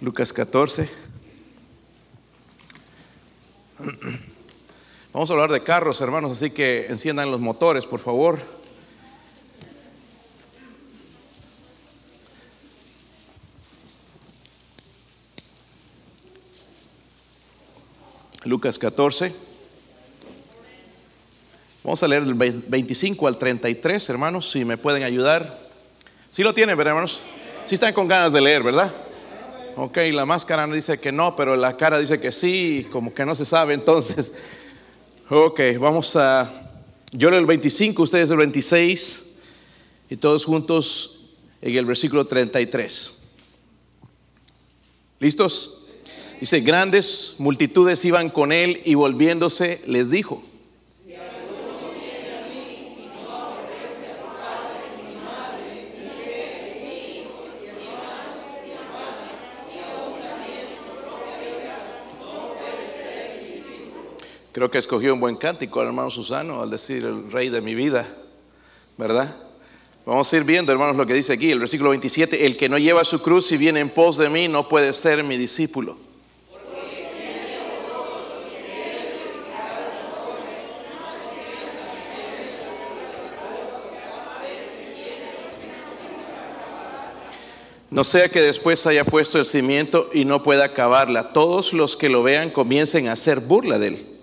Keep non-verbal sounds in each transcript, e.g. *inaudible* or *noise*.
Lucas 14. Vamos a hablar de carros, hermanos, así que enciendan los motores, por favor. Lucas 14. Vamos a leer del 25 al 33, hermanos, si me pueden ayudar. Si lo tienen, ¿verdad, hermanos? Si están con ganas de leer, ¿verdad? Ok, la máscara dice que no, pero la cara dice que sí, como que no se sabe, entonces. Ok, vamos a. Yo leo el 25, ustedes el 26, y todos juntos en el versículo 33. ¿Listos? Dice, grandes multitudes iban con él y volviéndose les dijo. Creo que escogió un buen cántico al hermano Susano al decir el rey de mi vida, ¿verdad? Vamos a ir viendo, hermanos, lo que dice aquí, el versículo 27, el que no lleva su cruz y viene en pos de mí no puede ser mi discípulo. No sea que después haya puesto el cimiento y no pueda acabarla. Todos los que lo vean comiencen a hacer burla de él.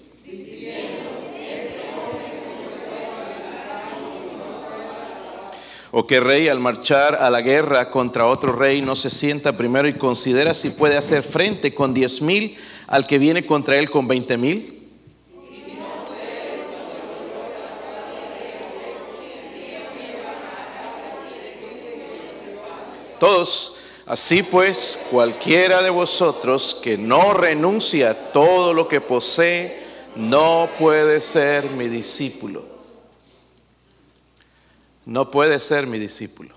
O que rey al marchar a la guerra contra otro rey no se sienta primero y considera si puede hacer frente con diez mil al que viene contra él con veinte mil. Todos, así pues, cualquiera de vosotros que no renuncia a todo lo que posee, no puede ser mi discípulo. No puede ser mi discípulo.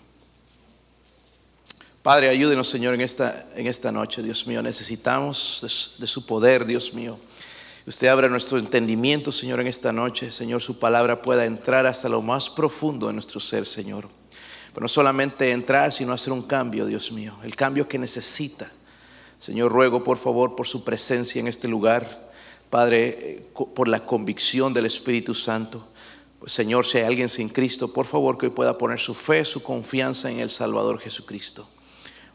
Padre, ayúdenos, Señor, en esta, en esta noche, Dios mío. Necesitamos de, su poder, Dios mío. Usted abra nuestro entendimiento, Señor, en esta noche. Señor, su palabra pueda entrar hasta lo más profundo de nuestro ser, Señor. Pero no solamente entrar, sino hacer un cambio, Dios mío. El cambio que necesita. Señor, ruego por favor por su presencia en este lugar. Padre, eh, por la convicción del Espíritu Santo. Señor, si hay alguien sin Cristo, por favor que hoy pueda poner su fe, su confianza en el Salvador Jesucristo.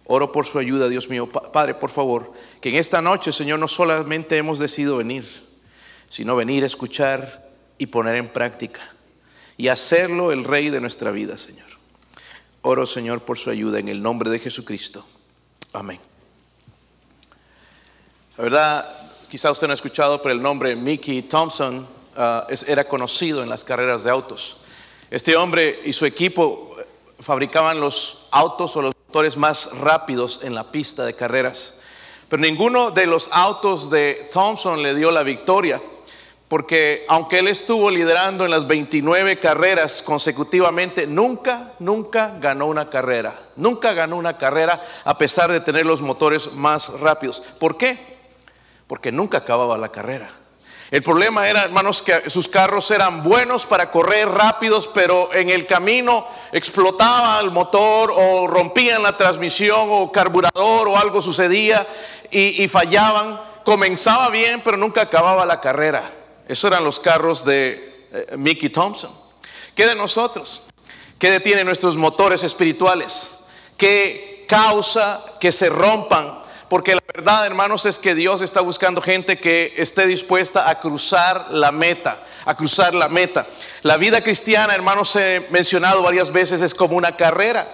Oro por su ayuda, Dios mío. Padre, por favor, que en esta noche, Señor, no solamente hemos decidido venir, sino venir a escuchar y poner en práctica y hacerlo el Rey de nuestra vida, Señor. Oro, Señor, por su ayuda en el nombre de Jesucristo. Amén. La verdad, quizá usted no ha escuchado, pero el nombre Mickey Thompson es, era conocido en las carreras de autos. Este hombre y su equipo fabricaban los autos o los motores más rápidos en la pista de carreras. Pero ninguno de los autos de Thompson le dio la victoria porque aunque él estuvo liderando en las 29 carreras consecutivamente, nunca, nunca ganó una carrera. Nunca ganó una carrera a pesar de tener los motores más rápidos. ¿Por qué? Porque nunca acababa la carrera. El problema era, hermanos, que sus carros eran buenos para correr rápidos, pero en el camino explotaba el motor o rompían la transmisión o carburador o algo sucedía y, fallaban. Comenzaba bien, pero nunca acababa la carrera. Esos eran los carros de eh, Mickey Thompson. ¿Qué de nosotros? ¿Qué detiene nuestros motores espirituales? ¿Qué causa que se rompan? Porque la verdad, hermanos, es que Dios está buscando gente que esté dispuesta a cruzar la meta, a cruzar la meta. La vida cristiana, hermanos, he mencionado varias veces, es como una carrera.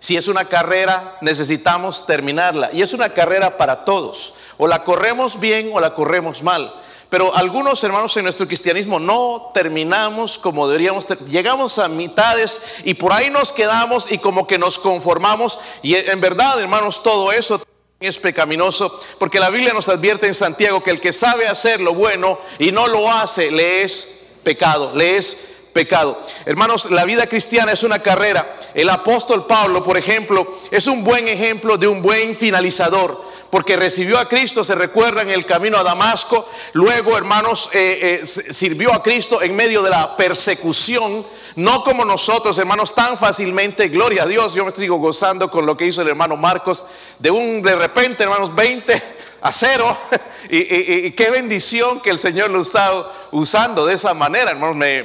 Si es una carrera, necesitamos terminarla. Y es una carrera para todos. O la corremos bien o la corremos mal. Pero algunos hermanos en nuestro cristianismo no terminamos como deberíamos. Llegamos a mitades y por ahí nos quedamos y como que nos conformamos. Y en verdad, hermanos, todo eso es pecaminoso porque la Biblia nos advierte en Santiago que el que sabe hacer lo bueno y no lo hace, le es pecado, le es pecado. Hermanos, la vida cristiana es una carrera. El apóstol Pablo, por ejemplo, es un buen ejemplo de un buen finalizador porque recibió a Cristo, se recuerda en el camino a Damasco, luego hermanos eh, eh, sirvió a Cristo en medio de la persecución, no como nosotros hermanos tan fácilmente, gloria a Dios, yo me estoy gozando con lo que hizo el hermano Marcos, de un de repente, hermanos, 20 a cero. *laughs* Y, qué bendición que el Señor lo está usando de esa manera, hermanos. Me,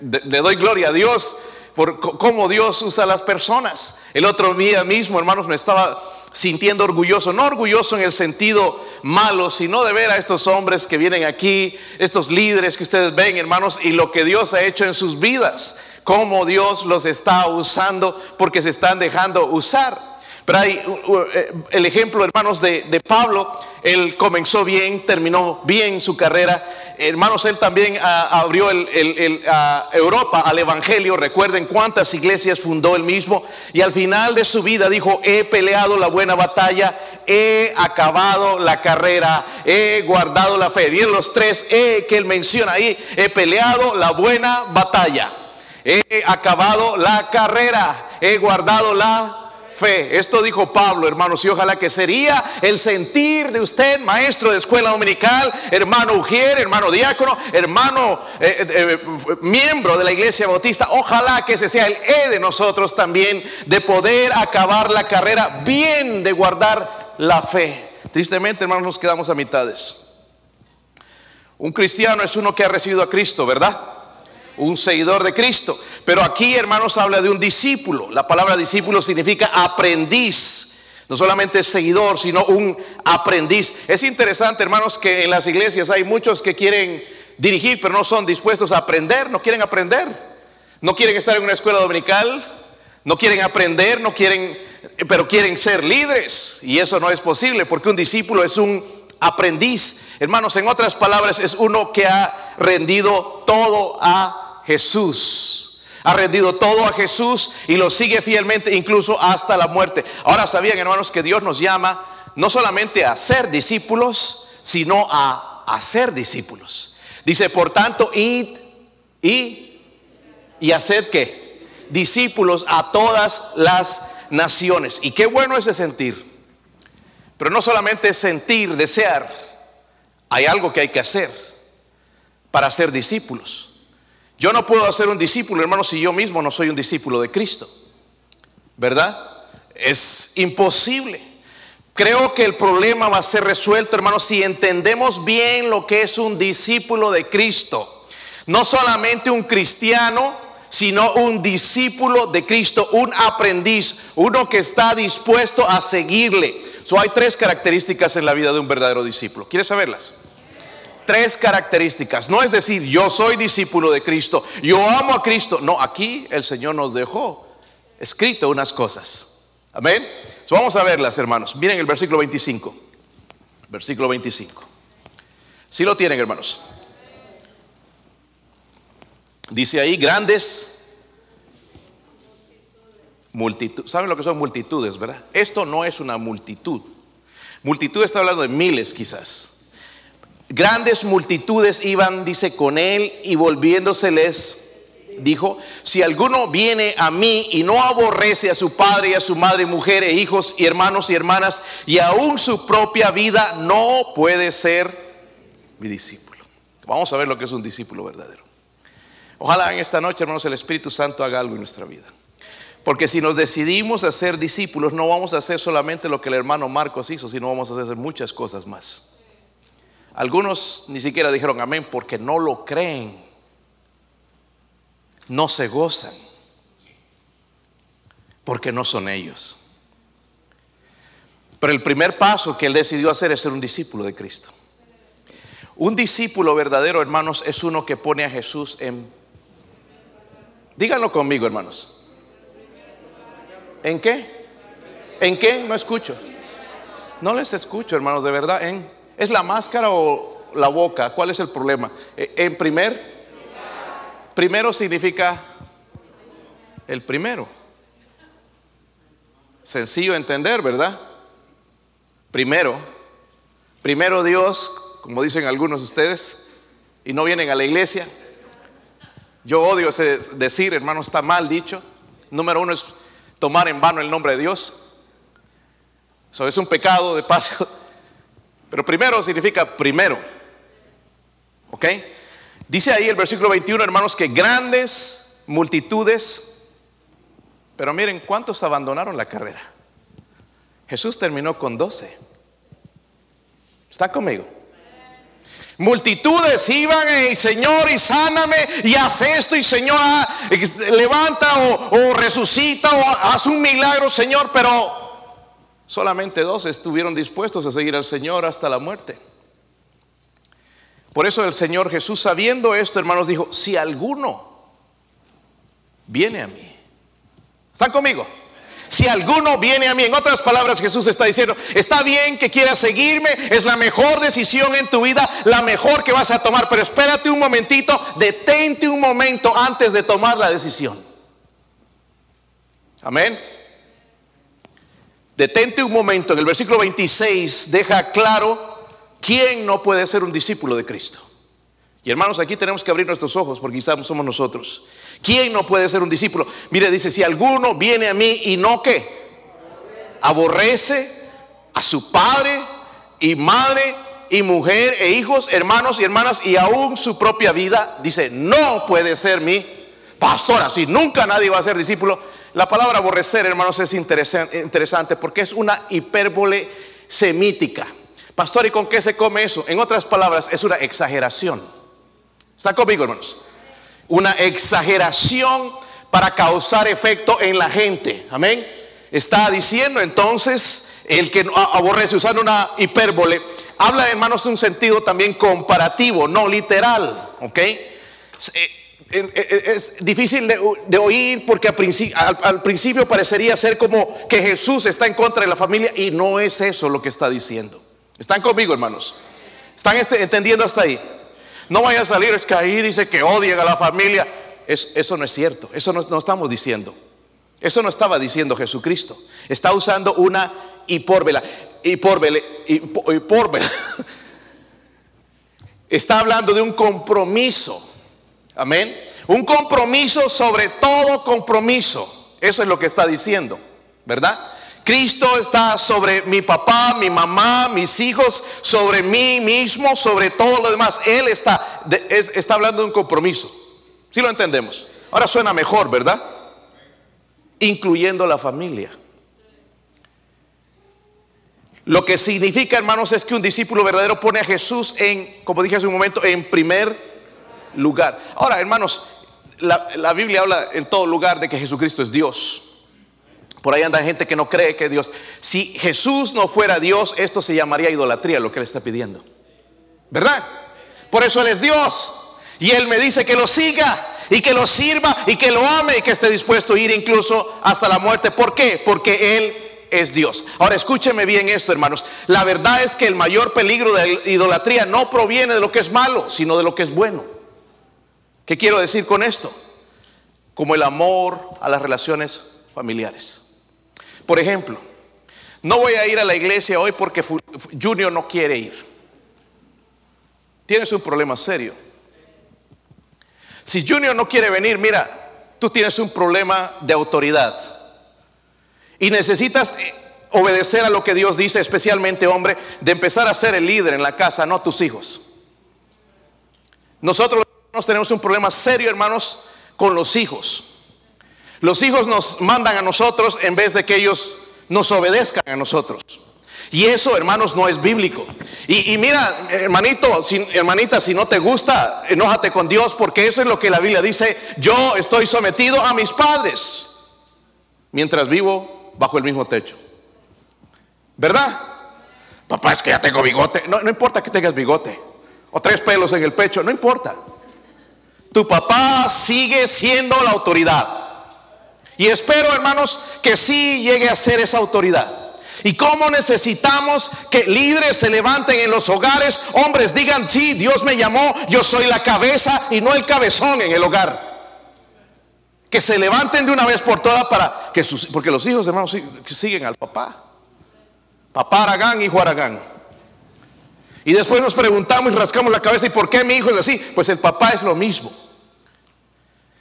le doy gloria a Dios por cómo Dios usa a las personas. El otro día mismo, hermanos, me estaba sintiendo orgulloso, no orgulloso en el sentido malo, sino de ver a estos hombres que vienen aquí, estos líderes que ustedes ven, hermanos, y lo que Dios ha hecho en sus vidas, cómo Dios los está usando porque se están dejando usar. Pero hay eh, el ejemplo, hermanos, de, Pablo. Él comenzó bien, terminó bien su carrera. Hermanos, él también ah, abrió Europa al Evangelio. Recuerden cuántas iglesias fundó él mismo. Y al final de su vida dijo, he peleado la buena batalla, he acabado la carrera, he guardado la fe. Bien, los tres he que él menciona ahí, he peleado la buena batalla, he acabado la carrera, he guardado la fe. Esto dijo Pablo, hermanos, y ojalá que sería el sentir de usted, maestro de escuela dominical, hermano Ujier, hermano diácono, hermano eh, eh, eh, miembro de la iglesia bautista. Ojalá que ese sea el E de nosotros también, de poder acabar la carrera bien, de guardar la fe. Tristemente, hermanos, nos quedamos a mitades. Un cristiano es uno que ha recibido a Cristo, ¿verdad? Un seguidor de Cristo. Pero aquí, hermanos, habla de un discípulo. La palabra discípulo significa aprendiz. No solamente seguidor, sino un aprendiz. Es interesante, hermanos, que en las iglesias hay muchos que quieren dirigir, pero no son dispuestos a aprender, no quieren aprender. No quieren estar en una escuela dominical, no quieren aprender, no quieren, pero quieren ser líderes. Y eso no es posible, porque un discípulo es un aprendiz. Hermanos, en otras palabras, es uno que ha rendido todo a Jesús. Ha rendido todo a Jesús y lo sigue fielmente incluso hasta la muerte. Ahora sabían, hermanos, que Dios nos llama no solamente a ser discípulos, sino a hacer discípulos. Dice, por tanto, id y, y hacer que discípulos a todas las naciones. Y qué bueno ese sentir. Pero no solamente sentir, desear, hay algo que hay que hacer para ser discípulos. Yo no puedo hacer un discípulo, hermano, si yo mismo no soy un discípulo de Cristo. ¿Verdad? Es imposible. Creo que el problema va a ser resuelto, hermano, si entendemos bien lo que es un discípulo de Cristo. No solamente un cristiano, sino un discípulo de Cristo, un aprendiz, uno que está dispuesto a seguirle. So, hay tres características en la vida de un verdadero discípulo. ¿Quieres saberlas? Tres características. No es decir, yo soy discípulo de Cristo, yo amo a Cristo. No, aquí el Señor nos dejó escrito unas cosas. Amén. vamos a verlas, hermanos. Miren el versículo 25. Versículo 25. Si lo tienen, hermanos. Dice ahí, grandes multitudes. ¿Saben lo que son multitudes, verdad? Esto no es una multitud. Multitud está hablando de miles quizás. Grandes multitudes iban, dice, con él y volviéndoseles, dijo, si alguno viene a mí y no aborrece a su padre y a su madre, mujer e hijos y hermanos y hermanas, y aún su propia vida, no puede ser mi discípulo. Vamos a ver lo que es un discípulo verdadero. Ojalá en esta noche, hermanos, el Espíritu Santo haga algo en nuestra vida. Porque si nos decidimos a ser discípulos, no vamos a hacer solamente lo que el hermano Marcos hizo, sino vamos a hacer muchas cosas más. Algunos ni siquiera dijeron amén porque no lo creen. No se gozan. Porque no son ellos. Pero el primer paso que él decidió hacer es ser un discípulo de Cristo. Un discípulo verdadero, hermanos, es uno que pone a Jesús en... Díganlo conmigo, hermanos. ¿En qué? ¿En qué? No escucho. No les escucho, hermanos, de verdad. ¿En? ¿Es la máscara o la boca? ¿Cuál es el problema? Eh, en primer, primero significa el primero. Sencillo de entender, ¿verdad? Primero, primero Dios, como dicen algunos de ustedes, y no vienen a la iglesia. Yo odio ese decir, hermano, está mal dicho. Número uno es tomar en vano el nombre de Dios. Eso es un pecado de paso. Pero primero significa primero. ¿Ok? Dice ahí el versículo 21, hermanos, que grandes multitudes, pero miren cuántos abandonaron la carrera. Jesús terminó con doce. ¿Está conmigo? Multitudes iban y Señor y sáname y haz esto y Señor levanta o, o resucita o haz un milagro Señor, pero solamente dos estuvieron dispuestos a seguir al Señor hasta la muerte. Por eso el Señor Jesús sabiendo esto hermanos dijo, si alguno viene a mí, ¿están conmigo? Si alguno viene a mí, en otras palabras Jesús está diciendo, está bien que quieras seguirme, es la mejor decisión en tu vida, la mejor que vas a tomar, pero espérate un momentito, detente un momento antes de tomar la decisión. Amén. Detente un momento, en el versículo 26 deja claro quién no puede ser un discípulo de Cristo. Y hermanos, aquí tenemos que abrir nuestros ojos porque quizás somos nosotros. ¿Quién no puede ser un discípulo? Mire, dice, si alguno viene a mí y no que aborrece a su padre y madre y mujer e hijos, hermanos y hermanas y aún su propia vida, dice, no puede ser mi pastor. Así nunca nadie va a ser discípulo. La palabra aborrecer, hermanos, es interesante porque es una hipérbole semítica. Pastor, ¿y con qué se come eso? En otras palabras, es una exageración. ¿Está conmigo, hermanos? una exageración para causar efecto en la gente. Amén. Está diciendo entonces el que aborrece usando una hipérbole, habla hermanos de un sentido también comparativo, no literal. ¿Ok? Eh, es difícil de, oír porque al, principio parecería ser como que Jesús está en contra de la familia y no es eso lo que está diciendo. ¿Están conmigo, hermanos? ¿Están este, entendiendo hasta ahí? No vaya a salir, es que ahí dice que odian a la familia. eso no es cierto, eso no, no estamos diciendo. Eso no estaba diciendo Jesucristo. Está usando una hipórbela. Hipórbele, hipórbela. *laughs* Está hablando de un compromiso. Amén. Un compromiso sobre todo compromiso. Eso es lo que está diciendo, ¿verdad? Cristo está sobre mi papá, mi mamá, mis hijos, sobre mí mismo, sobre todo lo demás. Él está, está hablando de un compromiso. Si lo entendemos. Ahora suena mejor, ¿verdad? Incluyendo la familia. Lo que significa, hermanos, es que un discípulo verdadero pone a Jesús en, como dije hace un momento, en primer lugar. Ahora, hermanos, la, Biblia habla en todo lugar de que Jesucristo es Dios. Por ahí anda gente que no cree que Dios. Si Jesús no fuera Dios, esto se llamaría idolatría, lo que Él está pidiendo. ¿Verdad? Por eso Él es Dios. Y Él me dice que lo siga y que lo sirva y que lo ame y que esté dispuesto a ir incluso hasta la muerte. ¿Por qué? Porque Él es Dios. Ahora escúcheme bien esto, hermanos. La verdad es que el mayor peligro de la idolatría no proviene de lo que es malo, sino de lo que es bueno. ¿Qué quiero decir con esto? Como el amor a las relaciones familiares. Por ejemplo, no voy a ir a la iglesia hoy porque Junior no quiere ir. Tienes un problema serio. Si Junior no quiere venir, mira, tú tienes un problema de autoridad. Y necesitas eh, obedecer a lo que Dios dice, especialmente hombre, de empezar a ser el líder en la casa, no tus hijos. Nosotros tenemos un problema serio, hermanos, con los hijos. Los hijos nos mandan a nosotros en vez de que ellos nos obedezcan a nosotros. Y eso, hermanos, no es bíblico. Y, mira, hermanito, hermanita, si no te gusta, enójate con Dios, porque eso es lo que la Biblia dice. Yo estoy sometido a mis padres mientras vivo bajo el mismo techo. ¿Verdad? Papá, es que ya tengo bigote. No, no importa que tengas bigote. O tres pelos en el pecho, no importa. Tu papá sigue siendo la autoridad. Y espero, hermanos, que sí llegue a ser esa autoridad. Y cómo necesitamos que líderes se levanten en los hogares, hombres digan, sí, Dios me llamó, yo soy la cabeza y no el cabezón en el hogar. Que se levanten de una vez por todas para que sus, porque los hijos, hermanos, siguen al papá. Papá Aragán, hijo Aragán. Y después nos preguntamos y rascamos la cabeza, ¿y por qué mi hijo es así? Pues el papá es lo mismo.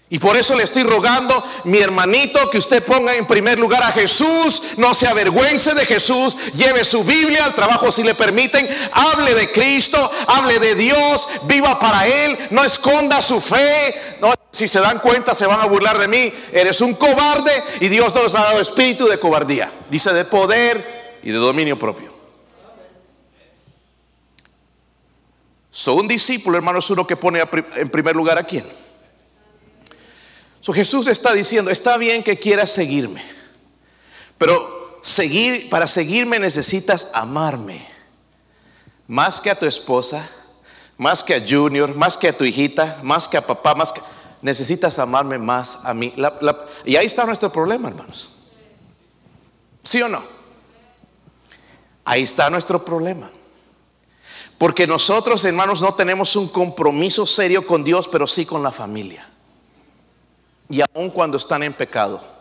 Y por eso le estoy rogando, mi hermanito, que usted ponga en primer lugar a Jesús, no se avergüence de Jesús, lleve su Biblia al trabajo si le permiten, hable de Cristo, hable de Dios, viva para Él, no esconda su fe. No, si se dan cuenta se van a burlar de mí, eres un cobarde y Dios no nos ha dado espíritu de cobardía, dice de poder y de dominio propio. So, un discípulo, hermano, es uno que pone en primer lugar a quién. So, Jesús está diciendo, está bien que quieras seguirme, pero seguir, para seguirme necesitas amarme. Más que a tu esposa, más que a Junior, más que a tu hijita, más que a papá, más que... Necesitas amarme más a mí. y ahí está nuestro problema, hermanos. ¿Sí o no? Ahí está nuestro problema. Porque nosotros, hermanos, no tenemos un compromiso serio con Dios, pero sí con la familia. Y aun cuando están en pecado.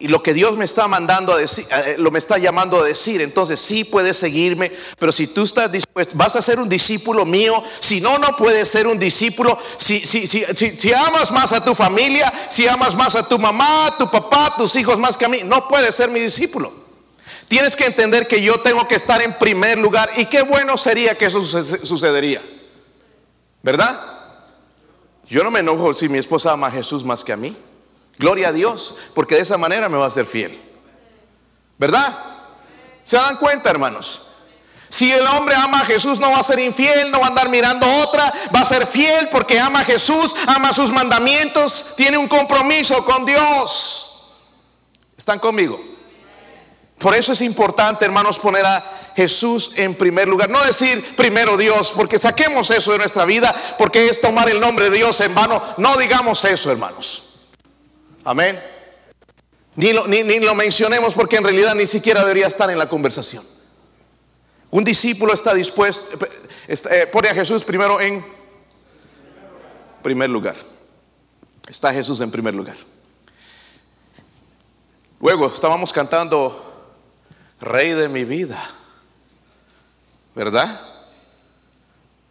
Y lo que Dios me está mandando a decir, eh, lo me está llamando a decir, entonces sí puedes seguirme, pero si tú estás dispuesto, vas a ser un discípulo mío, si no, no puedes ser un discípulo, si, si, si, si, amas más a tu familia, si amas más a tu mamá, tu papá, tus hijos más que a mí, no puedes ser mi discípulo. Tienes que entender que yo tengo que estar en primer lugar y qué bueno sería que eso sucedería. ¿Verdad? Yo no me enojo si mi esposa ama a Jesús más que a mí. Gloria a Dios, porque de esa manera me va a ser fiel. ¿Verdad? ¿Se dan cuenta, hermanos? Si el hombre ama a Jesús, no va a ser infiel, no va a andar mirando otra, va a ser fiel porque ama a Jesús, ama sus mandamientos, tiene un compromiso con Dios. ¿Están conmigo? Por eso es importante, hermanos, poner a Jesús en primer lugar. No decir primero Dios, porque saquemos eso de nuestra vida, porque es tomar el nombre de Dios en vano. No digamos eso, hermanos. Amén. Ni lo, mencionemos porque en realidad ni siquiera debería estar en la conversación. Un discípulo está dispuesto, eh, pone a Jesús primero en primer lugar. Está Jesús en primer lugar. Luego estábamos cantando Rey de mi vida, ¿verdad?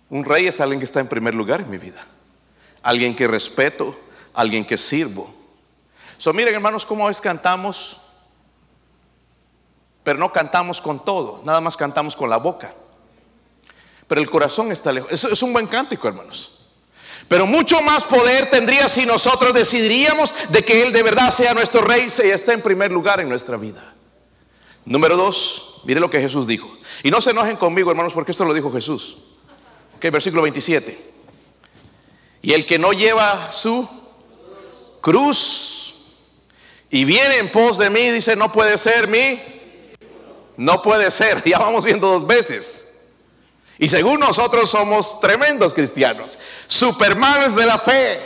Un rey es alguien que está en primer lugar en mi vida, alguien que respeto, alguien que sirvo So, miren hermanos cómo es cantamos, pero no cantamos con todo, nada más cantamos con la boca. Pero el corazón está lejos. Es, es un buen cántico, hermanos. Pero mucho más poder tendría si nosotros decidiríamos de que Él de verdad sea nuestro rey y esté en primer lugar en nuestra vida. Número dos, mire lo que Jesús dijo. Y no se enojen conmigo, hermanos, porque esto lo dijo Jesús. Ok, versículo 27. Y el que no lleva su cruz y viene en pos de mí, dice, no puede ser mi, no puede ser, *laughs* ya vamos viendo dos veces. Y según nosotros somos tremendos cristianos, supermanes de la fe,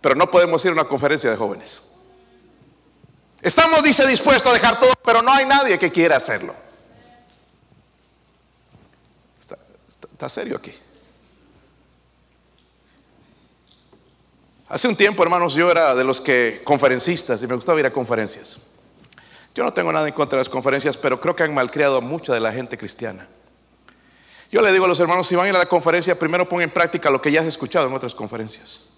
pero no podemos ir a una conferencia de jóvenes. Estamos, dice, dispuestos a dejar todo, pero no hay nadie que quiera hacerlo. Está, está serio aquí. Hace un tiempo, hermanos, yo era de los que conferencistas y me gustaba ir a conferencias. Yo no tengo nada en contra de las conferencias, pero creo que han malcriado a mucha de la gente cristiana. Yo le digo a los hermanos, si van a ir a la conferencia, primero pongan en práctica lo que ya has escuchado en otras conferencias.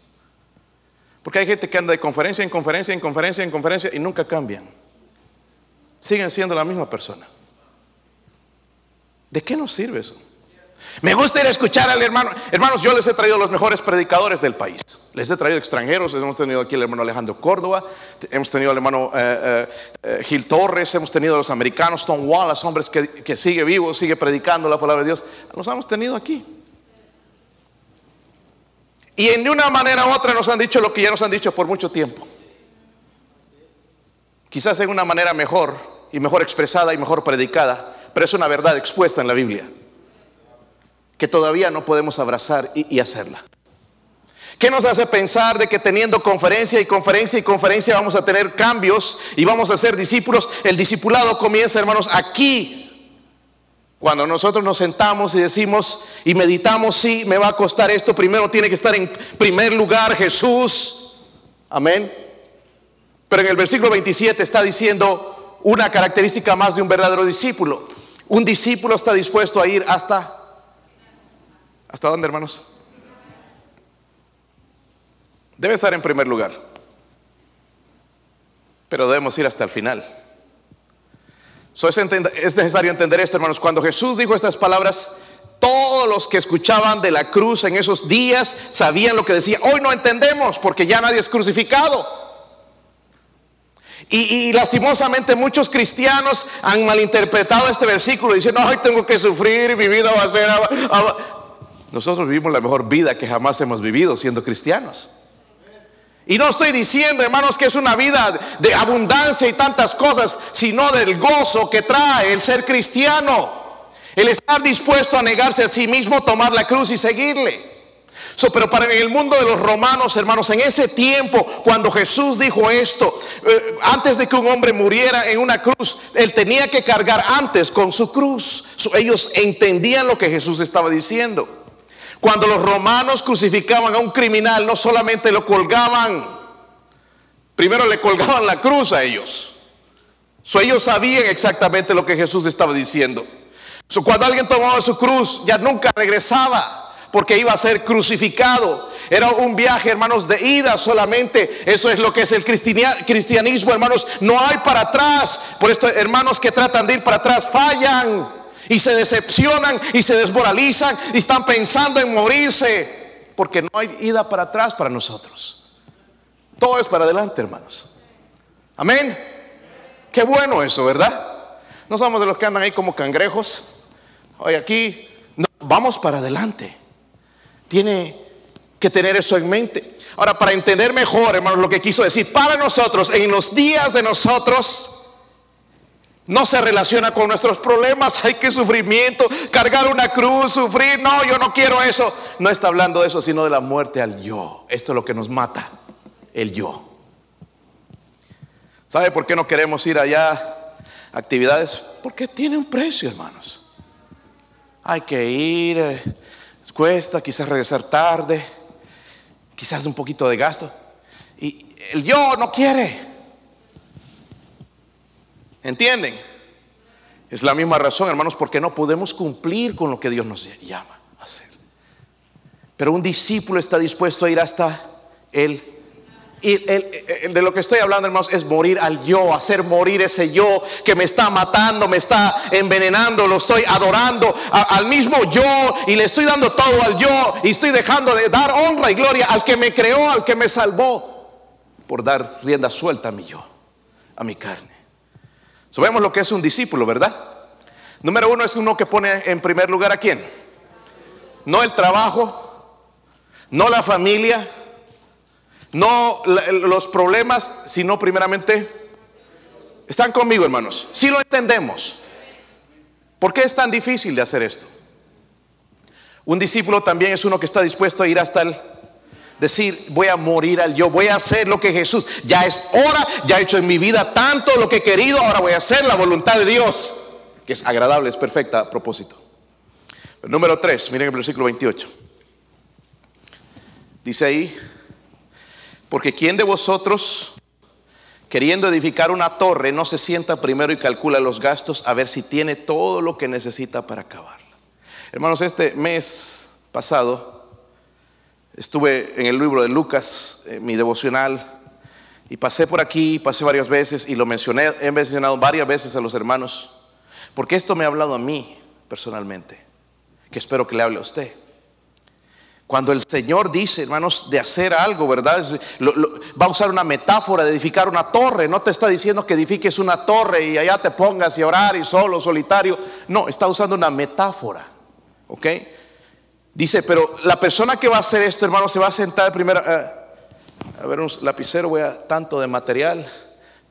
Porque hay gente que anda de conferencia en conferencia, en conferencia, en conferencia y nunca cambian. Siguen siendo la misma persona. ¿De qué nos sirve eso? Me gusta ir a escuchar al hermano. Hermanos, yo les he traído los mejores predicadores del país. Les he traído extranjeros. Hemos tenido aquí el hermano Alejandro Córdoba. Hemos tenido al hermano eh, eh, eh, Gil Torres. Hemos tenido a los americanos, Tom Wallace, hombres que, que sigue vivo, sigue predicando la palabra de Dios. Los hemos tenido aquí. Y en una manera u otra nos han dicho lo que ya nos han dicho por mucho tiempo. Quizás en una manera mejor y mejor expresada y mejor predicada, pero es una verdad expuesta en la Biblia que todavía no podemos abrazar y, hacerla. ¿Qué nos hace pensar de que teniendo conferencia y conferencia y conferencia vamos a tener cambios y vamos a ser discípulos? El discipulado comienza, hermanos, aquí. Cuando nosotros nos sentamos y decimos y meditamos, sí, me va a costar esto, primero tiene que estar en primer lugar Jesús. Amén. Pero en el versículo 27 está diciendo una característica más de un verdadero discípulo. Un discípulo está dispuesto a ir hasta ¿Hasta dónde, hermanos? Debe estar en primer lugar. Pero debemos ir hasta el final. Es, necesario entender esto, hermanos. Cuando Jesús dijo estas palabras, todos los que escuchaban de la cruz en esos días sabían lo que decía. Hoy no entendemos porque ya nadie es crucificado. Y, lastimosamente muchos cristianos han malinterpretado este versículo diciendo, ay, tengo que sufrir mi vida va a ser... Nosotros vivimos la mejor vida que jamás hemos vivido siendo cristianos. Y no estoy diciendo, hermanos, que es una vida de abundancia y tantas cosas, sino del gozo que trae el ser cristiano. El estar dispuesto a negarse a sí mismo, tomar la cruz y seguirle pero para el mundo de los romanos, hermanos, en ese tiempo, cuando Jesús dijo esto, eh, antes de que un hombre muriera en una cruz, él tenía que cargar antes con su cruz. ellos entendían lo que Jesús estaba diciendo. Cuando los romanos crucificaban a un criminal, no solamente lo colgaban, primero le colgaban la cruz a ellos. ellos sabían exactamente lo que Jesús estaba diciendo. cuando alguien tomaba su cruz, ya nunca regresaba porque iba a ser crucificado. Era un viaje, hermanos, de ida solamente. Eso es lo que es el cristianismo, hermanos. No hay para atrás. Por esto, hermanos que tratan de ir para atrás fallan y se decepcionan y se desmoralizan y están pensando en morirse. Porque no hay ida para atrás para nosotros. Todo es para adelante, hermanos. Amén. Qué bueno eso, ¿verdad? No somos de los que andan ahí como cangrejos. Hoy aquí, vamos para adelante. Tiene que tener eso en mente. Ahora, para entender mejor, hermanos, lo que quiso decir, para nosotros, en los días de nosotros, no se relaciona con nuestros problemas. Hay que sufrimiento, cargar una cruz, sufrir. No, yo no quiero eso. No está hablando de eso, sino de la muerte al yo. Esto es lo que nos mata, el yo. ¿Sabe por qué no queremos ir allá actividades? Porque tiene un precio, hermanos. Hay que ir, eh, cuesta, quizás regresar tarde, quizás un poquito de gasto. Y el yo no quiere. ¿Entienden? Es la misma razón, hermanos, porque no podemos cumplir con lo que Dios nos llama a hacer. Pero un discípulo está dispuesto a ir hasta y de lo que estoy hablando, hermanos, es morir al yo, hacer morir ese yo que me está matando, me está envenenando, lo estoy adorando al mismo yo y le estoy dando todo al yo y estoy dejando de dar honra y gloria al que me creó, al que me salvó, por dar rienda suelta a mi yo, a mi carne. Sabemos lo que es un discípulo, ¿verdad? Número uno es uno que pone en primer lugar a quién. No el trabajo, no la familia no los problemas, sino primeramente, están conmigo hermanos, si lo entendemos. ¿Por qué es tan difícil de hacer esto? Un discípulo también es uno que está dispuesto a ir hasta el decir, voy a morir al yo, voy a hacer lo que Jesús, ya es hora, ya he hecho en mi vida tanto lo que he querido, ahora voy a hacer la voluntad de Dios, que es agradable, es perfecta a propósito. número 3, miren el versículo 28. Dice ahí, porque ¿quién de vosotros, queriendo edificar una torre, no se sienta primero y calcula los gastos a ver si tiene todo lo que necesita para acabarla? Hermanos, este mes pasado estuve en el libro de Lucas, eh, mi devocional, y pasé por aquí, pasé varias veces y lo mencioné, he mencionado varias veces a los hermanos, porque esto me ha hablado a mí personalmente, que espero que le hable a usted. Cuando el Señor dice, hermanos, de hacer algo, ¿verdad? va a usar una metáfora de edificar una torre. No te está diciendo que edifiques una torre y allá te pongas y orar y solo, solitario. No, está usando una metáfora. ¿Ok? Dice, pero la persona que va a hacer esto, hermano, se va a sentar primero. Eh, a ver, un lapicero, voy a tanto de material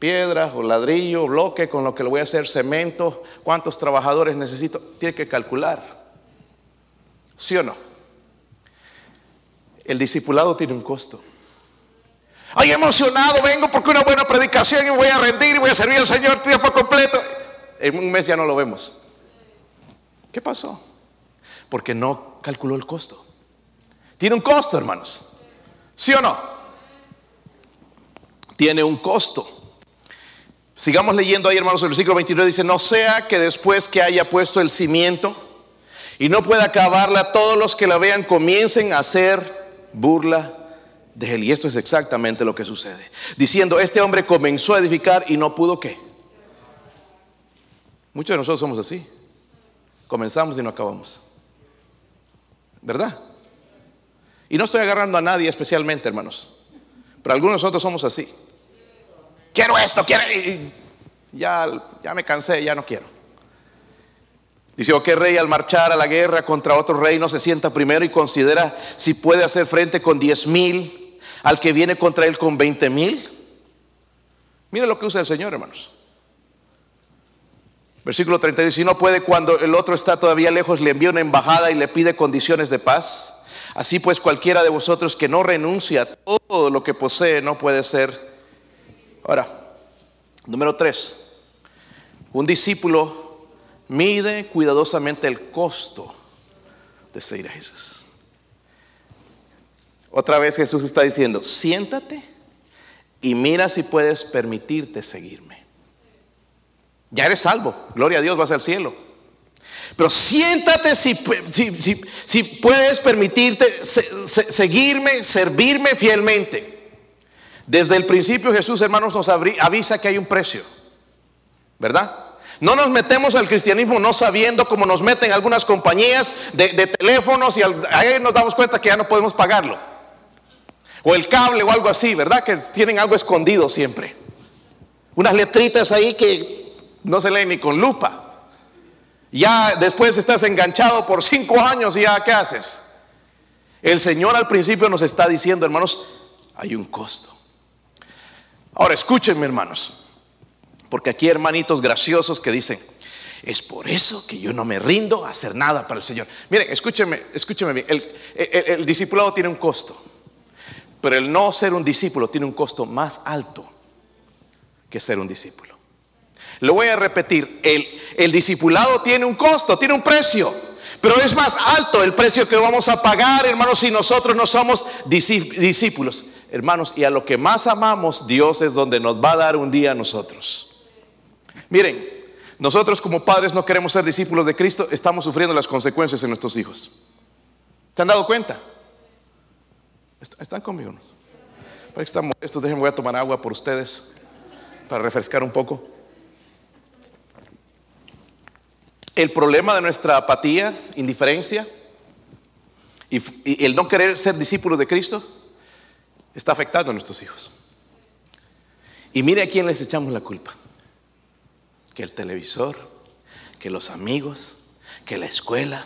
piedra o ladrillo, bloque con lo que le voy a hacer, cemento, cuántos trabajadores necesito, tiene que calcular. ¿Sí o no? El discipulado tiene un costo. Ay, emocionado, vengo porque una buena predicación y voy a rendir y voy a servir al Señor tiempo completo. En un mes ya no lo vemos. ¿Qué pasó? Porque no calculó el costo. Tiene un costo, hermanos. ¿Sí o no? Tiene un costo. Sigamos leyendo ahí, hermanos, el versículo 29 dice, no sea que después que haya puesto el cimiento y no pueda acabarla, todos los que la vean comiencen a hacer burla de él. Y esto es exactamente lo que sucede. Diciendo, este hombre comenzó a edificar y no pudo qué. Muchos de nosotros somos así. Comenzamos y no acabamos. ¿Verdad? Y no estoy agarrando a nadie especialmente, hermanos. Pero algunos de nosotros somos así. quiero esto, quiero... ya, ya me cansé, ya no quiero. Dice, ¿o qué rey al marchar a la guerra contra otro rey no se sienta primero y considera si puede hacer frente con diez mil al que viene contra él con veinte mil? Mire lo que usa el Señor, hermanos. Versículo 32, si no puede cuando el otro está todavía lejos, le envía una embajada y le pide condiciones de paz. Así pues, cualquiera de vosotros que no renuncia a todo lo que posee no puede ser. Ahora, número 3, un discípulo mide cuidadosamente el costo de seguir a Jesús. Otra vez Jesús está diciendo, siéntate y mira si puedes permitirte seguirme. Ya eres salvo, gloria a Dios, vas al cielo. Pero siéntate si, puedes permitirte seguirme, servirme fielmente. Desde el principio Jesús, hermanos, nos avisa que hay un precio, ¿verdad? No nos metemos al cristianismo no sabiendo cómo nos meten algunas compañías de teléfonos y ahí nos damos cuenta que ya no podemos pagarlo. O el cable o algo así, ¿verdad? Que tienen algo escondido siempre. Unas letritas ahí que no se lee ni con lupa. Ya después estás enganchado por cinco años y ya, ¿qué haces? El Señor al principio nos está diciendo, hermanos, hay un costo. Ahora, escúchenme, hermanos, porque aquí hay hermanitos graciosos que dicen, es por eso que yo no me rindo a hacer nada para el Señor. Miren, escúchenme, escúchenme bien, el, el discipulado tiene un costo, pero el no ser un discípulo tiene un costo más alto que ser un discípulo. Lo voy a repetir, el, discipulado tiene un costo, tiene un precio. Pero es más alto el precio que vamos a pagar, hermanos, si nosotros no somos discípulos. Hermanos, y a lo que más amamos, Dios es donde nos va a dar un día a nosotros. Miren, nosotros como padres no queremos ser discípulos de Cristo, estamos sufriendo las consecuencias en nuestros hijos. ¿Se han dado cuenta? ¿Están conmigo? Parece que están molestos, déjenme voy a tomar agua por ustedes para refrescar un poco. El problema de nuestra apatía, indiferencia y, el no querer ser discípulos de Cristo está afectando a nuestros hijos. Y mire a quién les echamos la culpa. Que el televisor, que los amigos, que la escuela.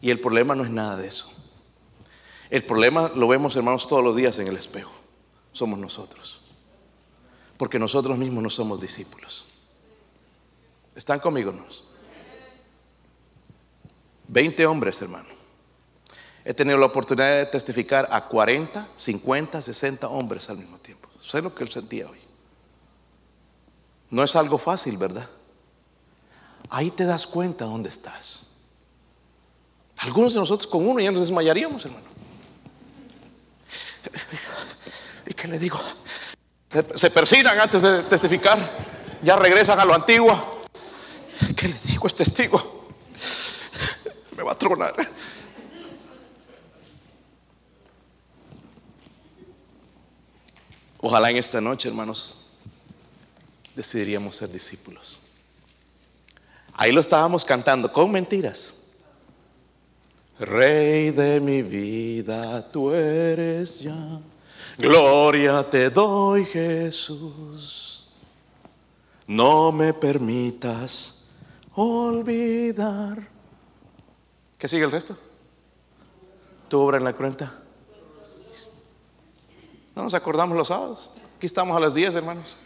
Y el problema no es nada de eso. El problema lo vemos, hermanos, todos los días en el espejo. Somos nosotros. Porque nosotros mismos no somos discípulos. ¿Están conmigo? No? 20 hombres, hermano. He tenido la oportunidad de testificar a 40, 50, 60 hombres al mismo tiempo. Sé lo que él sentía hoy. No es algo fácil, ¿verdad? Ahí te das cuenta dónde estás. Algunos de nosotros con uno ya nos desmayaríamos, hermano. *laughs* ¿Y qué le digo? Se, persinan antes de testificar. Ya regresan a lo antiguo. ¿Qué le digo a este testigo? Me va a tronar. Ojalá en esta noche, hermanos, decidiríamos ser discípulos. Ahí lo estábamos cantando con mentiras. Rey de mi vida, tú eres ya. Gloria te doy, Jesús. No me permitas olvidar ¿Qué sigue el resto? Tu obra en la cuenta. No nos acordamos los sábados. Aquí estamos a las 10, hermanos.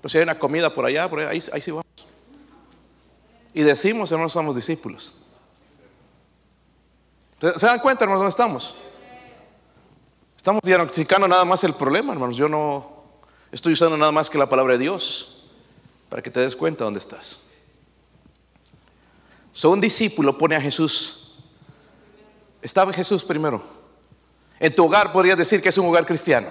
Pues si hay una comida por allá, por ahí, ahí sí vamos. Y decimos, hermanos, somos discípulos. ¿Se dan cuenta, hermanos, dónde estamos? Estamos diagnosticando nada más el problema, hermanos. Yo no estoy usando nada más que la palabra de Dios para que te des cuenta dónde estás. So, un discípulo pone a Jesús. Estaba Jesús primero. En tu hogar podrías decir que es un hogar cristiano.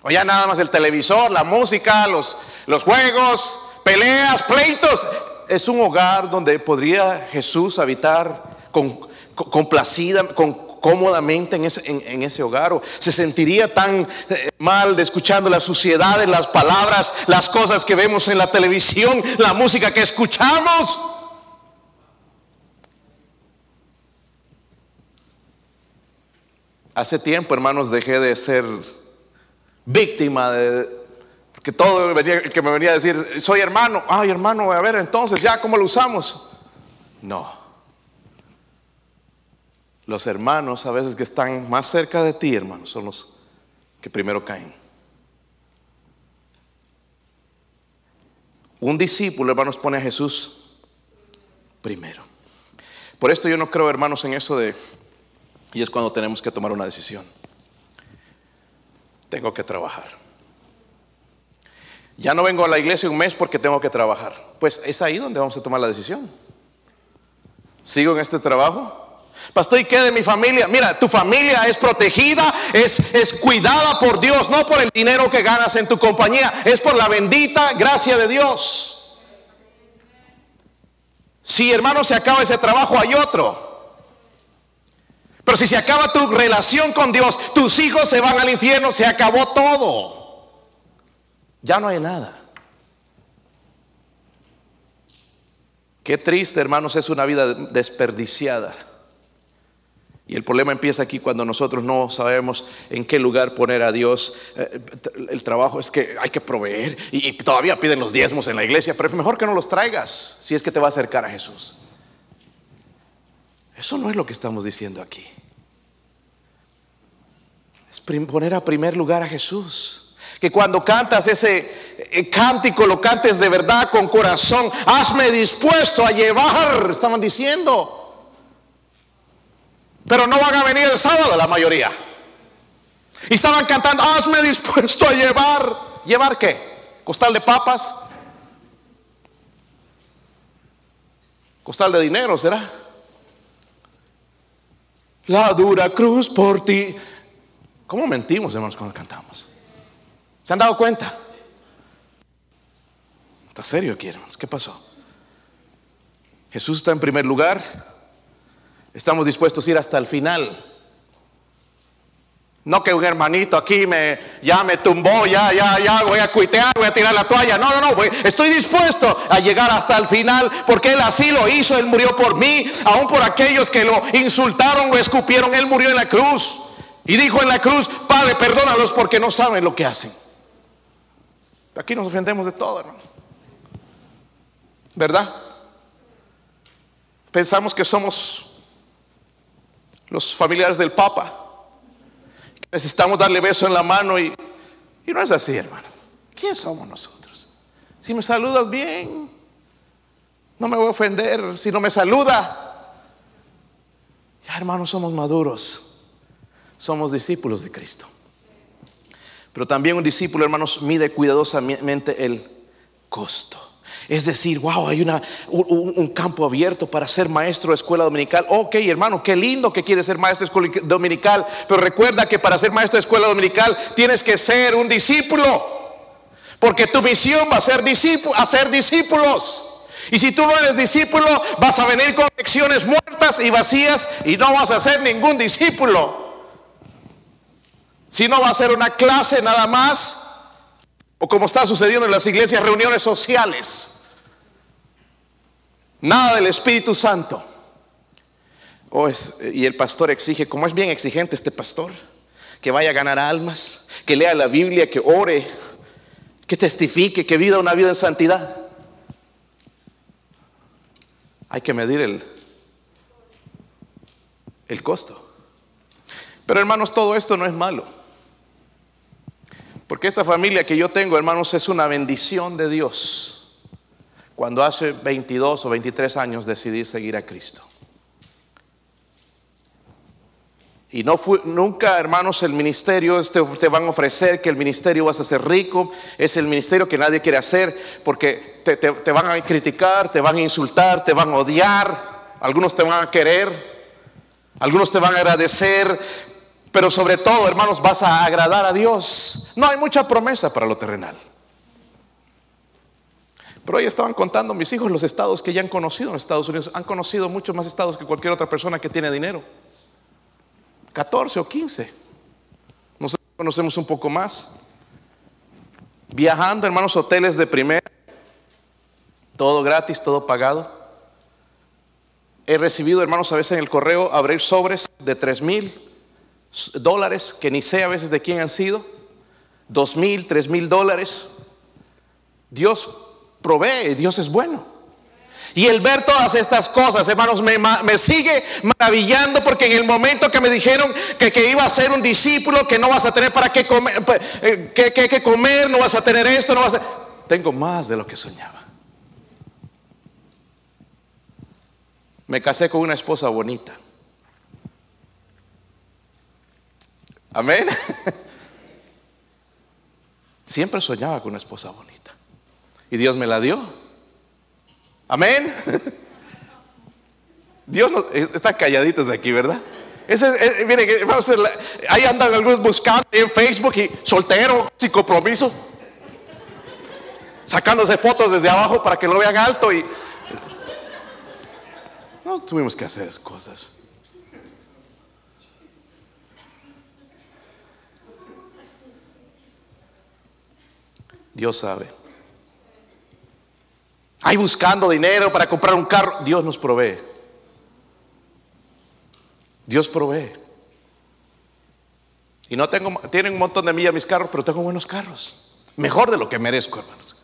O ya nada más el televisor, la música, los, los juegos, peleas, pleitos. Es un hogar donde podría Jesús habitar con, complacida, con, cómodamente en ese, en, ese, hogar o se sentiría tan eh, mal de escuchando la suciedad de las palabras, las cosas que vemos en la televisión, la música que escuchamos. Hace tiempo, hermanos, dejé de ser víctima de, porque todo el que me venía a decir, soy hermano, ay hermano, a ver entonces, ya, ¿cómo lo usamos? No. Los hermanos a veces que están más cerca de ti, hermanos, son los que primero caen. Un discípulo, hermanos, pone a Jesús primero. Por esto yo no creo, hermanos, en eso de, y es cuando tenemos que tomar una decisión. Tengo que trabajar. Ya no vengo a la iglesia un mes porque tengo que trabajar. Pues es ahí donde vamos a tomar la decisión. ¿Sigo en este trabajo? Pastor, ¿y qué de mi familia? Mira, tu familia es protegida, es, es cuidada por Dios, no por el dinero que ganas en tu compañía, es por la bendita gracia de Dios. Si hermano se acaba ese trabajo, hay otro. Pero si se acaba tu relación con Dios, tus hijos se van al infierno, se acabó todo. Ya no hay nada. Qué triste, hermanos, es una vida desperdiciada. Y el problema empieza aquí cuando nosotros no sabemos en qué lugar poner a Dios. Eh, el trabajo es que hay que proveer y, todavía piden los diezmos en la iglesia, pero es mejor que no los traigas si es que te va a acercar a Jesús. Eso no es lo que estamos diciendo aquí. Poner a primer lugar a Jesús. Que cuando cantas ese eh, cántico lo cantes de verdad con corazón. Hazme dispuesto a llevar, estaban diciendo. Pero no van a venir el sábado la mayoría. Y estaban cantando, hazme dispuesto a llevar. ¿Llevar qué? ¿Costal de papas? ¿Costal de dinero será? La dura cruz por ti. ¿Cómo mentimos, hermanos, cuando cantamos? ¿Se han dado cuenta? ¿Está serio aquí, hermanos? ¿Qué pasó? Jesús está en primer lugar, Estamos dispuestos a ir hasta el final. No que un hermanito aquí me, ya me tumbó, ya, ya, ya, voy a cuitear, voy a tirar la toalla. No, no, no, estoy dispuesto a llegar hasta el final porque Él así lo hizo, Él murió por mí, aún por aquellos que lo insultaron o escupieron, Él murió en la cruz. Y dijo en la cruz, Padre, perdónalos porque no saben lo que hacen. Aquí nos ofendemos de todo, hermano. ¿Verdad? Pensamos que somos los familiares del Papa. Necesitamos darle beso en la mano y, no es así, hermano. ¿Quién somos nosotros? Si me saludas bien, no me voy a ofender. Si no me saluda, ya hermanos, somos maduros. Somos discípulos de Cristo. Pero también un discípulo, hermanos, mide cuidadosamente el costo. Es decir, wow, hay una, un, campo abierto para ser maestro de escuela dominical. Ok, hermano, qué lindo que quieres ser maestro de escuela dominical. Pero recuerda que para ser maestro de escuela dominical tienes que ser un discípulo. Porque tu misión va a ser hacer discípulos. Y si tú no eres discípulo, vas a venir con lecciones muertas y vacías y no vas a ser ningún discípulo. Si no va a ser una clase nada más, o como está sucediendo en las iglesias, reuniones sociales. Nada del Espíritu Santo. Oh, y el pastor exige, como es bien exigente este pastor, que vaya a ganar almas, que lea la Biblia, que ore, que testifique, que viva una vida en santidad. Hay que medir el, el costo. Pero hermanos, todo esto no es malo. Porque esta familia que yo tengo, hermanos, es una bendición de Dios cuando hace 22 o 23 años decidí seguir a Cristo. Y no fue, nunca, hermanos, el ministerio, este, te van a ofrecer que el ministerio vas a ser rico, es el ministerio que nadie quiere hacer porque te, te van a criticar, te van a insultar, te van a odiar, algunos te van a querer, algunos te van a agradecer, pero sobre todo, hermanos, vas a agradar a Dios. No hay mucha promesa para lo terrenal. Pero hoy estaban contando mis hijos los estados que ya han conocido en Estados Unidos. Han conocido muchos más estados que cualquier otra persona que tiene dinero. 14 o 15. Nosotros conocemos un poco más. Viajando, hermanos, hoteles de primera. Todo gratis, todo pagado. He recibido, hermanos, a veces en el correo abrir sobres de 3 mil dólares que ni sé a veces de quién han sido. Dos mil, tres mil dólares. Dios provee, Dios es bueno. Y el ver todas estas cosas, hermanos, me, me, sigue maravillando porque en el momento que me dijeron que, que, iba a ser un discípulo, que no vas a tener para qué comer, que, que, que comer, no vas a tener esto, no vas a... Tengo más de lo que soñaba. Me casé con una esposa bonita. Amén. *laughs* Siempre soñaba con una esposa bonita. Y Dios me la dio. Amén. *laughs* Dios nos, está calladitos de aquí, ¿verdad? Ese, eh, miren, ahí andan algunos buscando en Facebook y soltero, sin compromiso, sacándose fotos desde abajo para que lo vean alto y no tuvimos que hacer esas cosas. Dios sabe. Hay buscando dinero para comprar un carro. Dios nos provee. Dios provee. Y no tengo, tienen un montón de millas mis carros, pero tengo buenos carros. Mejor de lo que merezco, hermanos.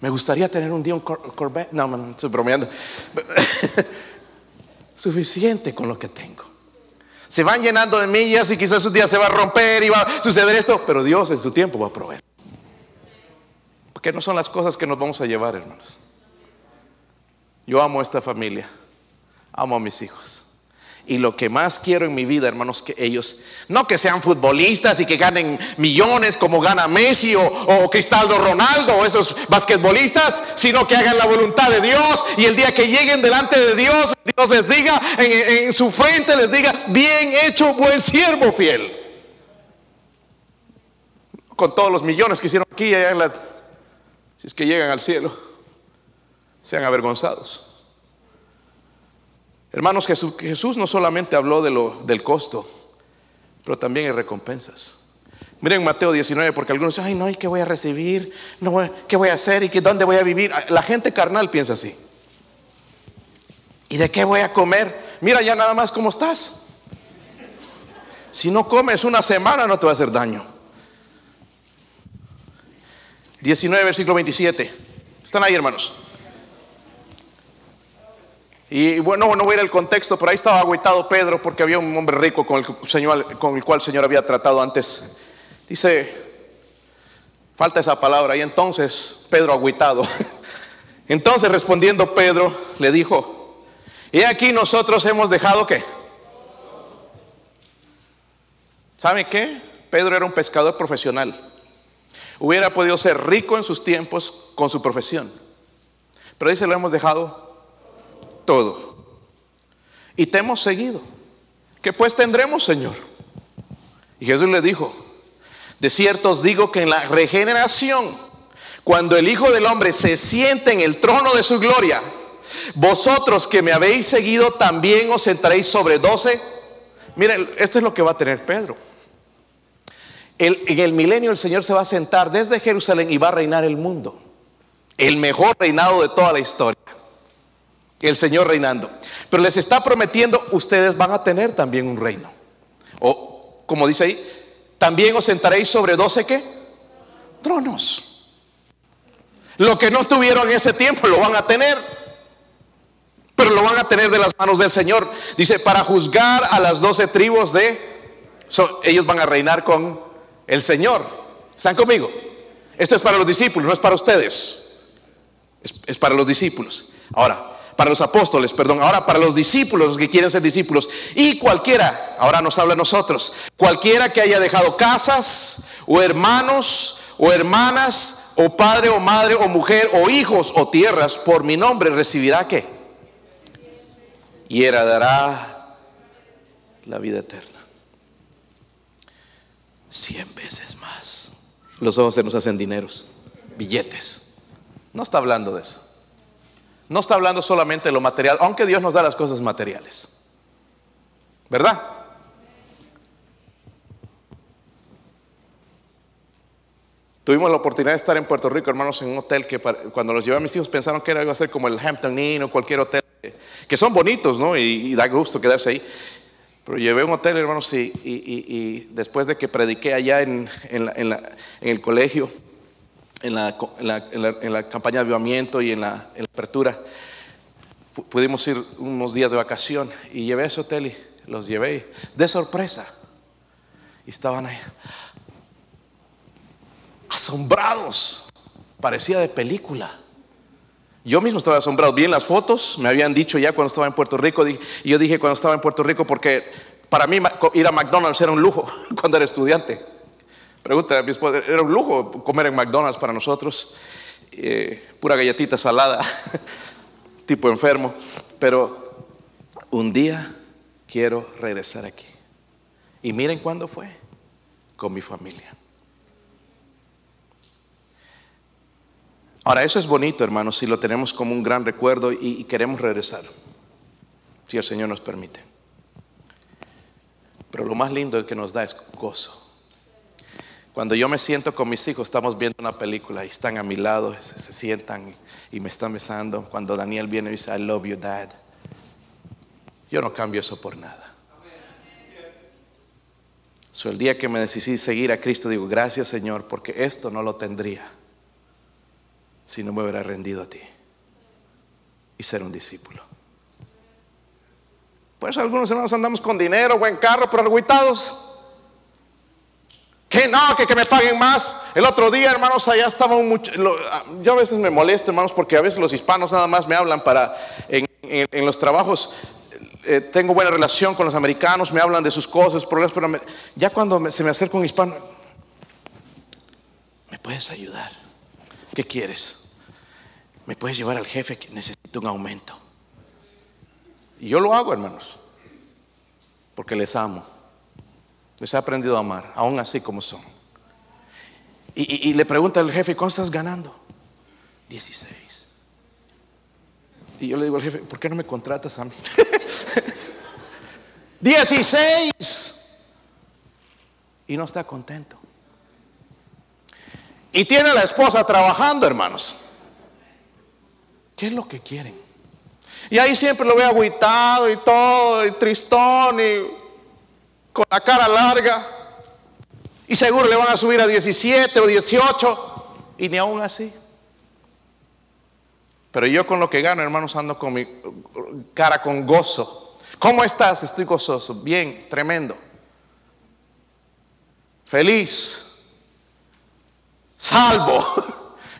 Me gustaría tener un día un Corvette. No, no, estoy bromeando. *laughs* Suficiente con lo que tengo. Se van llenando de millas y quizás un día se va a romper y va a suceder esto, pero Dios en su tiempo va a proveer. Porque no son las cosas que nos vamos a llevar, hermanos. Yo amo a esta familia, amo a mis hijos. Y lo que más quiero en mi vida, hermanos, que ellos, no que sean futbolistas y que ganen millones como gana Messi o, Cristaldo Ronaldo o esos basquetbolistas, sino que hagan la voluntad de Dios y el día que lleguen delante de Dios, Dios les diga, en, su frente les diga, bien hecho, buen siervo fiel. Con todos los millones que hicieron aquí, allá en la, es que llegan al cielo, sean avergonzados. Hermanos, Jesús, no solamente habló de lo, del costo, pero también hay recompensas. Miren Mateo 19, porque algunos dicen, ay, no, ¿y qué voy a recibir? No, ¿Qué voy a hacer? ¿Y qué, dónde voy a vivir? La gente carnal piensa así. ¿Y de qué voy a comer? Mira ya nada más cómo estás. Si no comes una semana no te va a hacer daño. 19, versículo 27. ¿Están ahí, hermanos? Y bueno, no voy a ir al contexto, pero ahí estaba agüitado Pedro porque había un hombre rico con el, señor, con el cual el Señor había tratado antes. Dice, falta esa palabra, y entonces Pedro agüitado. *laughs* Entonces respondiendo Pedro le dijo, y aquí nosotros hemos dejado qué. ¿Sabe qué? Pedro era un pescador profesional. Hubiera podido ser rico en sus tiempos con su profesión. Pero dice, lo hemos dejado todo. Y te hemos seguido. ¿Qué pues tendremos, Señor? Y Jesús le dijo, de cierto os digo que en la regeneración, cuando el Hijo del Hombre se siente en el trono de su gloria, vosotros que me habéis seguido también os sentaréis sobre doce. Miren, esto es lo que va a tener Pedro. En el milenio el Señor se va a sentar desde Jerusalén y va a reinar el mundo. El mejor reinado de toda la historia el Señor reinando. Pero les está prometiendo, ustedes van a tener también un reino. O, como dice ahí, también os sentaréis sobre doce qué? Tronos. Lo que no tuvieron en ese tiempo lo van a tener. Pero lo van a tener de las manos del Señor. Dice, para juzgar a las doce tribus de... ellos van a reinar con el Señor. ¿Están conmigo? Esto es para los discípulos, no es para ustedes. Es, para los discípulos. Ahora, para los apóstoles, perdón, ahora para los discípulos, los que quieren ser discípulos, y cualquiera, ahora nos habla a nosotros, cualquiera que haya dejado casas, o hermanos, o hermanas, o padre, o madre, o mujer, o hijos, o tierras, por mi nombre, recibirá qué? Y heredará la vida eterna. Cien veces más. Los ojos se nos hacen dineros, billetes. No está hablando de eso. No está hablando solamente de lo material, aunque Dios nos da las cosas materiales. ¿Verdad? Tuvimos la oportunidad de estar en Puerto Rico, hermanos, en un hotel que cuando los llevé a mis hijos pensaron que era, iba a ser como el Hampton Inn o cualquier hotel, que son bonitos, ¿no? Y, da gusto quedarse ahí. Pero llevé un hotel, hermanos, y, y- y- después de que prediqué allá en, en la- en el colegio, en la, en la- campaña de avivamiento y en la, apertura, pu- pudimos ir unos días de vacación y llevé ese hotel y los llevé de sorpresa. Y estaban ahí asombrados. Parecía de película. Yo mismo estaba asombrado. Vi en las fotos, me habían dicho ya cuando estaba en Puerto Rico, y yo dije cuando estaba en Puerto Rico porque para mí ir a McDonald's era un lujo *laughs* cuando era estudiante. Pregunta a mi esposa, era un lujo comer en McDonald's para nosotros, eh, pura galletita salada, *laughs* tipo enfermo. Pero un día quiero regresar aquí. Y miren cuándo fue, con mi familia. Ahora, eso es bonito, hermanos, si lo tenemos como un gran recuerdo y, queremos regresar, si el Señor nos permite. Pero lo más lindo que nos da es gozo. Cuando yo me siento con mis hijos, estamos viendo una película y están a mi lado, se, se sientan y, y me están besando. Cuando Daniel viene y dice, I love you, dad. Yo no cambio eso por nada. So, el día que me decidí seguir a Cristo, digo, gracias Señor, porque esto no lo tendría si no me hubiera rendido a ti y ser un discípulo. Por eso algunos hermanos andamos con dinero, buen carro, pero agüitados. Que no, que, que me paguen más. El otro día, hermanos, allá estaba un lo- yo a veces me molesto, hermanos, porque a veces los hispanos nada más me hablan para en, en- los trabajos. eh, tengo buena relación con los americanos, me hablan de sus cosas, problemas, pero ya cuando se me acerca un hispano, ¿me puedes ayudar? ¿Qué quieres? ¿Me puedes llevar al jefe que necesita un aumento? Y yo lo hago, hermanos, porque les amo. Les he aprendido a amar, aún así como son. Y le pregunta al jefe, ¿cuánto estás ganando? 16. Y yo le digo al jefe, ¿por qué no me contratas a mí? *laughs* 16. Y no está contento. Y tiene a la esposa trabajando, hermanos. ¿Qué es lo que quieren? Y ahí siempre lo ve agüitado y todo, y tristón, y con la cara larga. Y seguro le van a subir a 17 o 18, y ni aún así. Pero yo con lo que gano, hermanos, ando con mi cara con gozo. ¿Cómo estás? Estoy gozoso. Bien, tremendo. Feliz. Salvo.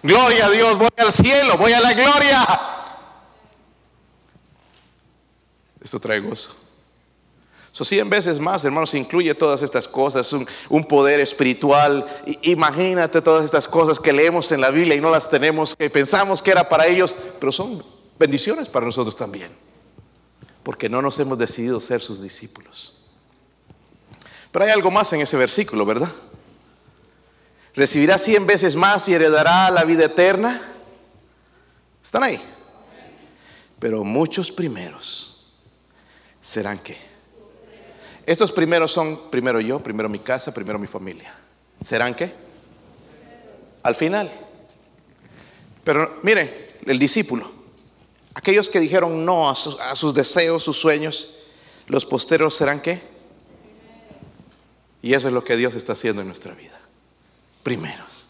Gloria a Dios, voy al cielo, voy a la gloria. Esto trae gozo. So, cien veces más, hermanos, incluye todas estas cosas, un, poder espiritual. Imagínate todas estas cosas que leemos en la Biblia y no las tenemos, que pensamos que era para ellos, pero son bendiciones para nosotros también, porque no nos hemos decidido ser sus discípulos. Pero hay algo más en ese versículo, ¿verdad? Recibirá cien veces más y heredará la vida eterna. ¿Están ahí? Pero muchos primeros serán que estos primeros son primero yo, primero mi casa, primero mi familia. ¿Serán qué? Al final. Pero miren, el discípulo, aquellos que dijeron no a sus, a sus deseos, sus sueños, los posteros serán qué? Y eso es lo que Dios está haciendo en nuestra vida. Primeros.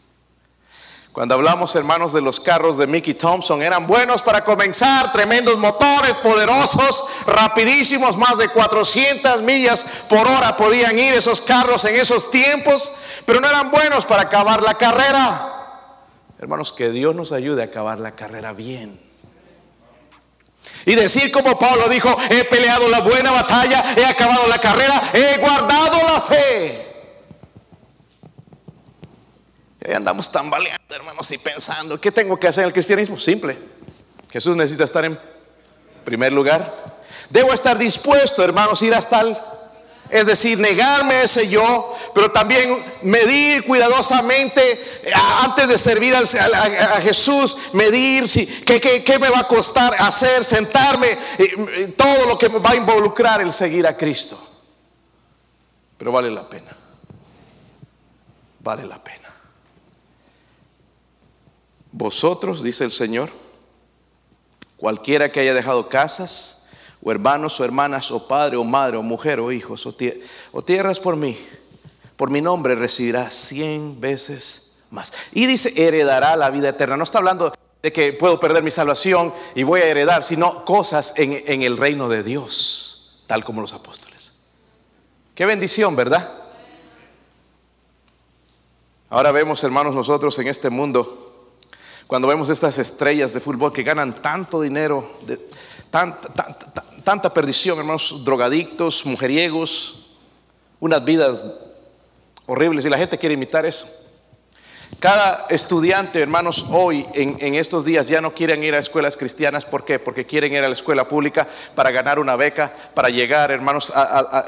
Cuando hablamos, hermanos, de los carros de Mickey Thompson, eran buenos para comenzar, tremendos motores, poderosos, rapidísimos, más de 400 millas por hora podían ir esos carros en esos tiempos, pero no eran buenos para acabar la carrera. Hermanos, que Dios nos ayude a acabar la carrera bien. Y decir como Pablo dijo, he peleado la buena batalla, he acabado la carrera, he guardado la fe. Y ahí andamos tambaleando, hermanos, y pensando, ¿qué tengo que hacer en el cristianismo? Simple. Jesús necesita estar en primer lugar. Debo estar dispuesto, hermanos, ir hasta el, es decir, negarme ese yo, pero también medir cuidadosamente eh, antes de servir a, Jesús, medir si, qué, qué- qué me va a costar hacer, sentarme, eh, eh, todo lo que me va a involucrar el seguir a Cristo. Pero vale la pena. Vale la pena. Vosotros, dice el Señor, cualquiera que haya dejado casas, o hermanos o hermanas, o padre o madre, o mujer o hijos, o, tierras por mí, por mi nombre recibirá cien veces más. Y dice, heredará la vida eterna. No está hablando de que puedo perder mi salvación y voy a heredar, sino cosas en, en el reino de Dios, tal como los apóstoles. Qué bendición, ¿verdad? Ahora vemos, hermanos, nosotros en este mundo, cuando vemos estas estrellas de fútbol que ganan tanto dinero, tanta, perdición, hermanos, drogadictos, mujeriegos, unas vidas horribles y la gente quiere imitar eso. Cada estudiante, hermanos, hoy en, estos días ya no quieren ir a escuelas cristianas. ¿Por qué? Porque quieren ir a la escuela pública para ganar una beca, para llegar, hermanos,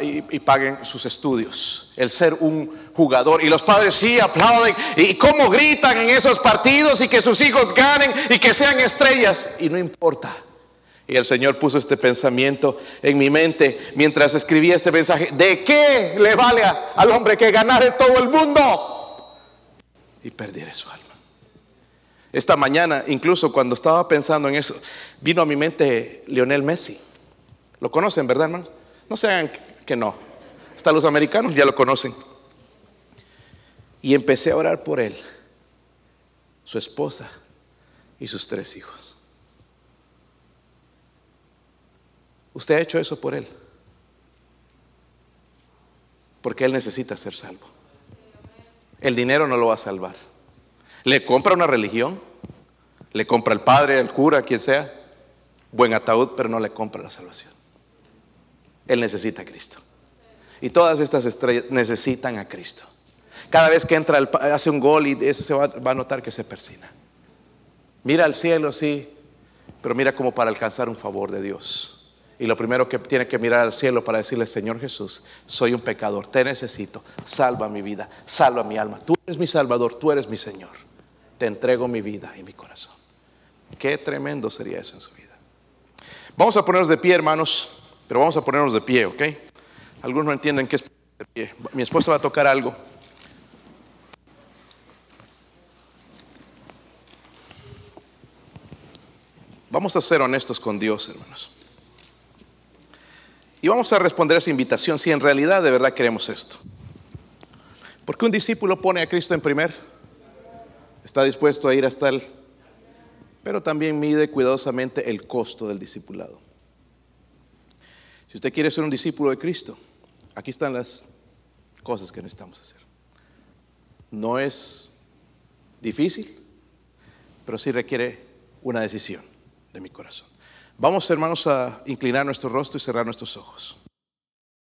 y, paguen sus estudios. El ser un jugador. Y los padres sí aplauden. Y cómo gritan en esos partidos y que sus hijos ganen y que sean estrellas. Y no importa. Y el Señor puso este pensamiento en mi mente mientras escribía este mensaje. ¿De qué le vale al hombre que ganare todo el mundo y perdiera su alma? Esta mañana, incluso cuando estaba pensando en eso, vino a mi mente Lionel Messi. ¿Lo conocen, verdad, hermanos? No sean que no. Hasta los americanos ya lo conocen. Y empecé a orar por él, su esposa y sus tres hijos. Usted ha hecho eso por Él. Porque Él necesita ser salvo. El dinero no lo va a salvar. Le compra una religión, le compra el padre, el cura, quien sea, buen ataúd, pero no le compra la salvación. Él necesita a Cristo. Y todas estas estrellas necesitan a Cristo. Cada vez que entra, hace un gol y se va, va a notar que se persina. Mira al cielo, sí, pero mira como para alcanzar un favor de Dios. Y lo primero que tiene que mirar al cielo para decirle, Señor Jesús, soy un pecador, te necesito, salva mi vida, salva mi alma. Tú eres mi Salvador, tú eres mi Señor. Te entrego mi vida y mi corazón. Qué tremendo sería eso en su vida. Vamos a ponernos de pie, hermanos, pero vamos a ponernos de pie, ¿ok? Algunos no entienden qué es de pie. Mi esposa va a tocar algo. Vamos a ser honestos con Dios, hermanos. Y vamos a responder a esa invitación si en realidad de verdad queremos esto. Porque un discípulo pone a Cristo en primer, está dispuesto a ir hasta él, pero también mide cuidadosamente el costo del discipulado. Si usted quiere ser un discípulo de Cristo, aquí están las cosas que necesitamos hacer. No es difícil, pero sí requiere una decisión de mi corazón. Vamos, hermanos, a inclinar nuestro rostro y cerrar nuestros ojos.